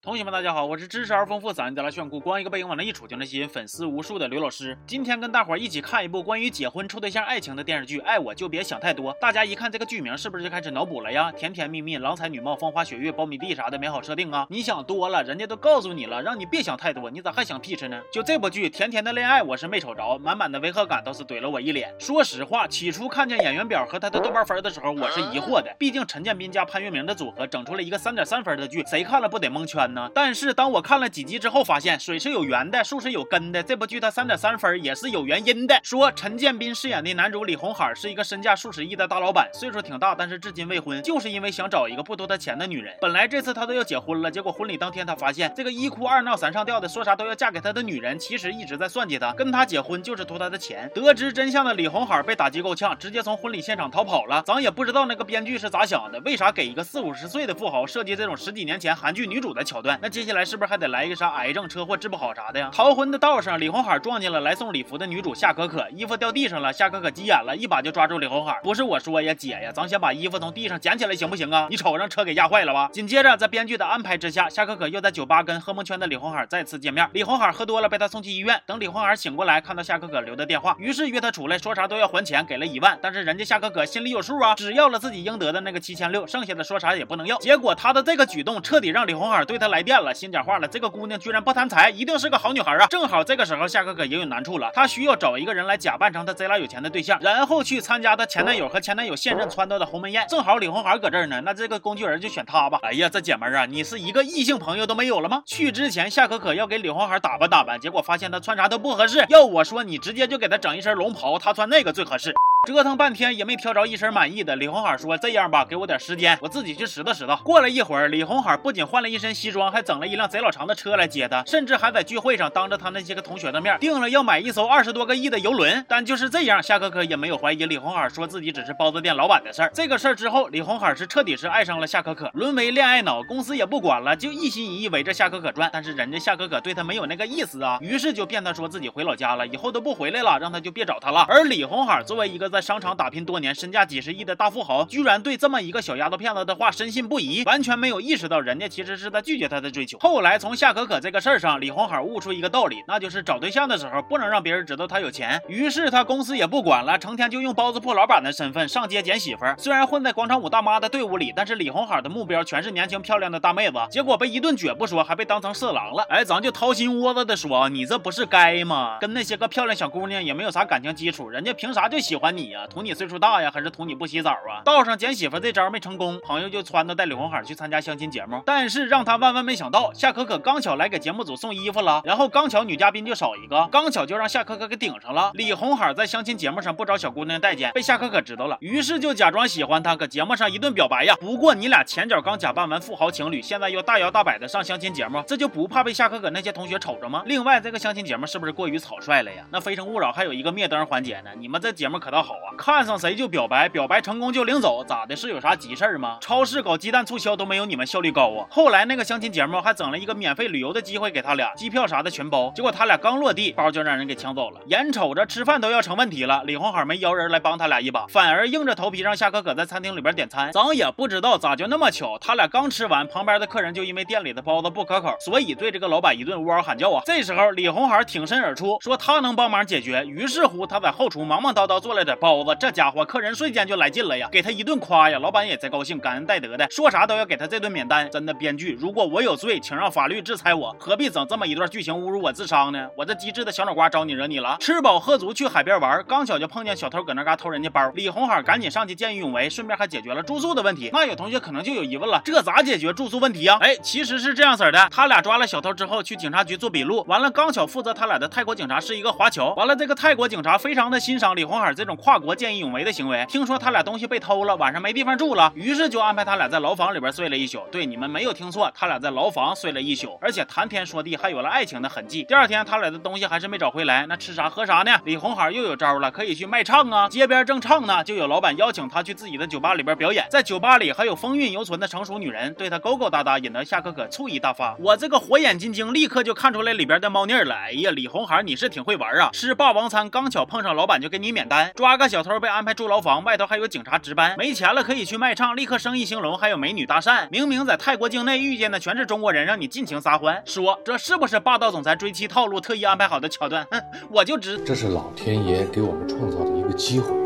同学们，大家好，我是知识而丰富、嗓音带来炫酷、光一个背影往那一杵就能吸引粉丝无数的刘老师。今天跟大伙儿一起看一部关于结婚、处对象、爱情的电视剧《爱我就别想太多》。大家一看这个剧名，是不是就开始脑补了呀？甜甜蜜蜜、郎才女貌、风花雪月、苞米地啥的美好设定啊？你想多了，人家都告诉你了，让你别想太多，你咋还想屁吃呢？就这部剧，甜甜的恋爱我是没瞅着，满满的违和感倒是怼了我一脸。说实话，起初看见演员表和他的豆瓣分的时候，我是疑惑的，毕竟陈建斌加潘粤明的组合整出了一个三点三分的剧，谁看了不得蒙圈呢？但是当我看了几集之后，发现水是有源的，树是有根的。这部剧它三点三分也是有原因的。说陈建斌饰演的男主李红海是一个身价数十亿的大老板，岁数挺大，但是至今未婚，就是因为想找一个不图他钱的女人。本来这次他都要结婚了，结果婚礼当天他发现这个一哭二闹三上吊的，说啥都要嫁给他的女人，其实一直在算计他，跟他结婚就是图他的钱。得知真相的李红海被打击够呛，直接从婚礼现场逃跑了。咱也不知道那个编剧是咋想的，为啥给一个四五十岁的富豪设计这种十几年前韩剧女主的桥段？那接下来是不是还得来一个啥癌症、车祸治不好啥的呀？逃婚的道上，李红海撞见了来送礼服的女主夏可可，衣服掉地上了，夏可可急眼了，一把就抓住李红海。不是我说呀，姐呀，咱先把衣服从地上捡起来行不行啊？你瞅让车给压坏了吧？紧接着，在编剧的安排之下，夏可可又在酒吧跟喝蒙圈的李红海再次见面。李红海喝多了，被他送去医院。等李红海醒过来，看到夏可可留的电话，于是约他出来，说啥都要还钱，给了一万。但是人家夏可可心里有数啊，只要了自己应得的那个七千六，剩下的说啥也不能要。结果他的这个举动彻底让李红海对他来电了，心讲话了，这个姑娘居然不贪财，一定是个好女孩啊！正好这个时候夏可可也有难处了，她需要找一个人来假扮成她贼拉有钱的对象，然后去参加她前男友和前男友现任撺掇的鸿门宴。正好李红海搁这儿呢，那这个工具人就选他吧。哎呀，这姐们儿啊，你是一个异性朋友都没有了吗？去之前夏可可要给李红海打扮打扮，结果发现他穿啥都不合适。要我说，你直接就给他整一身龙袍，他穿那个最合适。折腾半天也没挑着一身满意的，李红海说：“这样吧，给我点时间，我自己去拾掇拾掇。”过了一会儿，李红海不仅换了一身西装，还整了一辆贼老长的车来接他，甚至还在聚会上当着他那些个同学的面定了要买一艘二十多个亿的游轮。但就是这样，夏可可也没有怀疑李红海说自己只是包子店老板的事儿。这个事儿之后，李红海是彻底是爱上了夏可可，沦为恋爱脑，公司也不管了，就一心一意围着夏可可转。但是人家夏可可对他没有那个意思啊，于是就骗他说自己回老家了，以后都不回来了，让他就别找他了。而李红海作为一个在在商场打拼多年、身价几十亿的大富豪，居然对这么一个小丫头片子的话深信不疑，完全没有意识到人家其实是在拒绝他的追求。后来从夏可可这个事儿上，李红海悟出一个道理，那就是找对象的时候不能让别人知道他有钱。于是他公司也不管了，成天就用包子铺老板的身份上街捡媳妇儿。虽然混在广场舞大妈的队伍里，但是李红海的目标全是年轻漂亮的大妹子，结果被一顿撅不说，还被当成色狼了。哎，咱就掏心窝子的说，你这不是该吗？跟那些个漂亮小姑娘也没有啥感情基础，人家凭啥就喜欢你你呀？图你岁数大呀？还是图你不洗澡啊？道上捡媳妇这招没成功，朋友就撺掇带李红海去参加相亲节目。但是让他万万没想到，夏可可刚巧来给节目组送衣服了，然后刚巧女嘉宾就少一个，刚巧就让夏可可给顶上了。李红海在相亲节目上不找小姑娘待见，被夏可可知道了，于是就假装喜欢她，搁节目上一顿表白呀。不过你俩前脚刚假扮完富豪情侣，现在又大摇大摆的上相亲节目，这就不怕被夏可可那些同学瞅着吗？另外，这个相亲节目是不是过于草率了呀？那《非诚勿扰》还有一个灭灯环节呢，你们这节目可倒好啊，看上谁就表。白表白成功就领走，咋的？是有啥急事儿吗？超市搞鸡蛋促销都没有你们效率高啊！后来那个相亲节目还整了一个免费旅游的机会给他俩，机票啥的全包。结果他俩刚落地，包就让人给抢走了。眼瞅着吃饭都要成问题了，李红海没邀人来帮他俩一把，反而硬着头皮让夏可可在餐厅里边点餐。咱也不知道咋就那么巧，他俩刚吃完，旁边的客人就因为店里的包子不可口，所以对这个老板一顿呜嗷喊叫啊。这时候李红海挺身而出，说他能帮忙解决。于是乎他在后厨忙忙叨叨做了点包子，这家伙客人瞬间就来劲了呀。给他一顿夸呀，老板也贼高兴，感恩戴德的，说啥都要给他这顿免单。真的编剧，如果我有罪，请让法律制裁我，何必整这么一段剧情侮辱我智商呢？我这机智的小脑瓜招你惹你了？吃饱喝足去海边玩，刚巧就碰见小偷搁那嘎偷人家包，李红海赶紧上去见义勇为，顺便还解决了住宿的问题。那有同学可能就有疑问了，这咋解决住宿问题啊？哎，其实是这样式的，他俩抓了小偷之后去警察局做笔录，完了刚巧负责他俩的泰国警察是一个华侨，完了这个泰国警察非常的欣赏李红海这种跨国见义勇为的行为，听说他俩东西被偷了，晚上没。地方住了，于是就安排他俩在牢房里边睡了一宿。对，你们没有听错，他俩在牢房睡了一宿，而且谈天说地，还有了爱情的痕迹。第二天，他俩的东西还是没找回来，那吃啥喝啥呢？李红海又有招了，可以去卖唱啊！街边正唱呢，就有老板邀请他去自己的酒吧里边表演。在酒吧里还有风韵犹存的成熟女人，对他勾勾搭搭，引得夏可可醋意大发。我这个火眼金睛立刻就看出来里边的猫腻了。哎呀，李红海你是挺会玩啊！吃霸王餐刚巧碰上老板就给你免单，抓个小偷被安排住牢房，外头还有警察值班，没钱了可以去卖唱，立刻生意兴隆，还有美女搭讪。明明在泰国境内遇见的全是中国人，让你尽情撒欢，说这是不是霸道总裁追妻套路特意安排好的桥段？哼，我就知这是老天爷给我们创造的一个机会。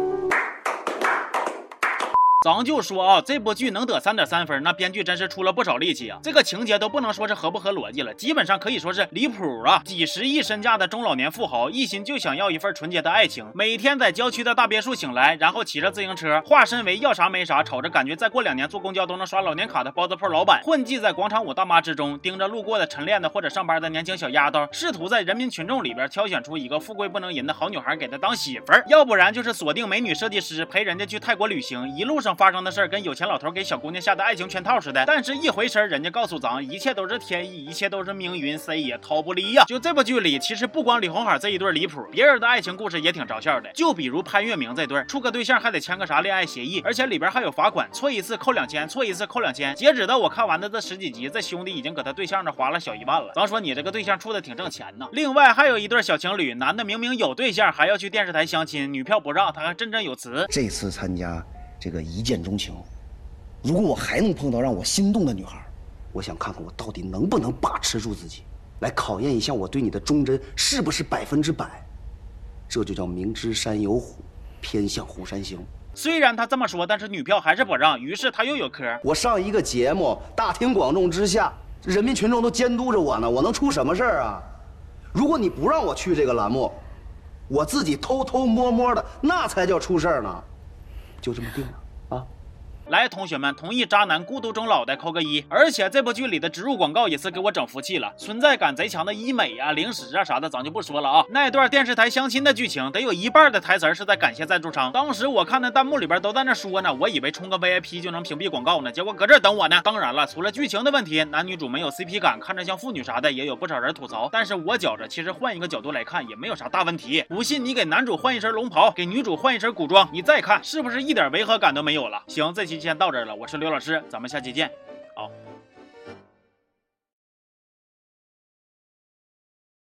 咱就说啊，这部剧能得三点三分，那编剧真是出了不少力气啊。这个情节都不能说是合不合逻辑了，基本上可以说是离谱啊。几十亿身价的中老年富豪，一心就想要一份纯洁的爱情，每天在郊区的大别墅醒来，然后骑着自行车，化身为要啥没啥，瞅着感觉再过两年坐公交都能刷老年卡的包子铺老板，混迹在广场舞大妈之中，盯着路过的晨练的或者上班的年轻小丫头，试图在人民群众里边挑选出一个富贵不能淫的好女孩给他当媳妇儿，要不然就是锁定美女设计师陪人家去泰国旅行，一路上发生的事儿跟有。钱老头给小姑娘下的爱情圈套似的，但是一回身，人家告诉咱，一切都是天意，一切都是命运，谁也逃不离呀。就这部剧里，其实不光李红海这一对离谱，别人的爱情故事也挺着笑的。就比如潘粤明这对，处个对象还得签个啥恋爱协议，而且里边还有罚款，错一次扣两千，错一次扣两千。截止到我看完的这十几集，这兄弟已经搁他对象那花了小一万了。咱说你这个对象处的挺挣钱呢。另外还有一对小情侣，男的明明有对象，还要去电视台相亲，女票不让，他还振振有词。这次参加这个一见钟情。如果我还能碰到让我心动的女孩，我想看看我到底能不能把持住自己，来考验一下我对你的忠贞是不是百分之百。这就叫明知山有虎，偏向虎山行。虽然他这么说，但是女票还是不让，于是他又有嗑。我上一个节目，大庭广众之下，人民群众都监督着我呢，我能出什么事儿啊？如果你不让我去这个栏目，我自己偷偷摸摸的，那才叫出事儿呢。就这么定了。来，同学们，同意渣男孤独终老的扣个一。而且这部剧里的植入广告也是给我整服气了，存在感贼强的医美啊、零食啊啥的，咱就不说了啊。那段电视台相亲的剧情，得有一半的台词是在感谢赞助商。当时我看那弹幕里边都在那说呢，我以为充个 VIP 就能屏蔽广告呢，结果搁这等我呢。当然了，除了剧情的问题，男女主没有 CP 感，看着像妇女啥的，也有不少人吐槽。但是我觉着，其实换一个角度来看，也没有啥大问题。不信你给男主换一身龙袍，给女主换一身古装，你再看是不是一点违和感都没有了？行，这期。今天到这儿了，我是刘老师，咱们下期见，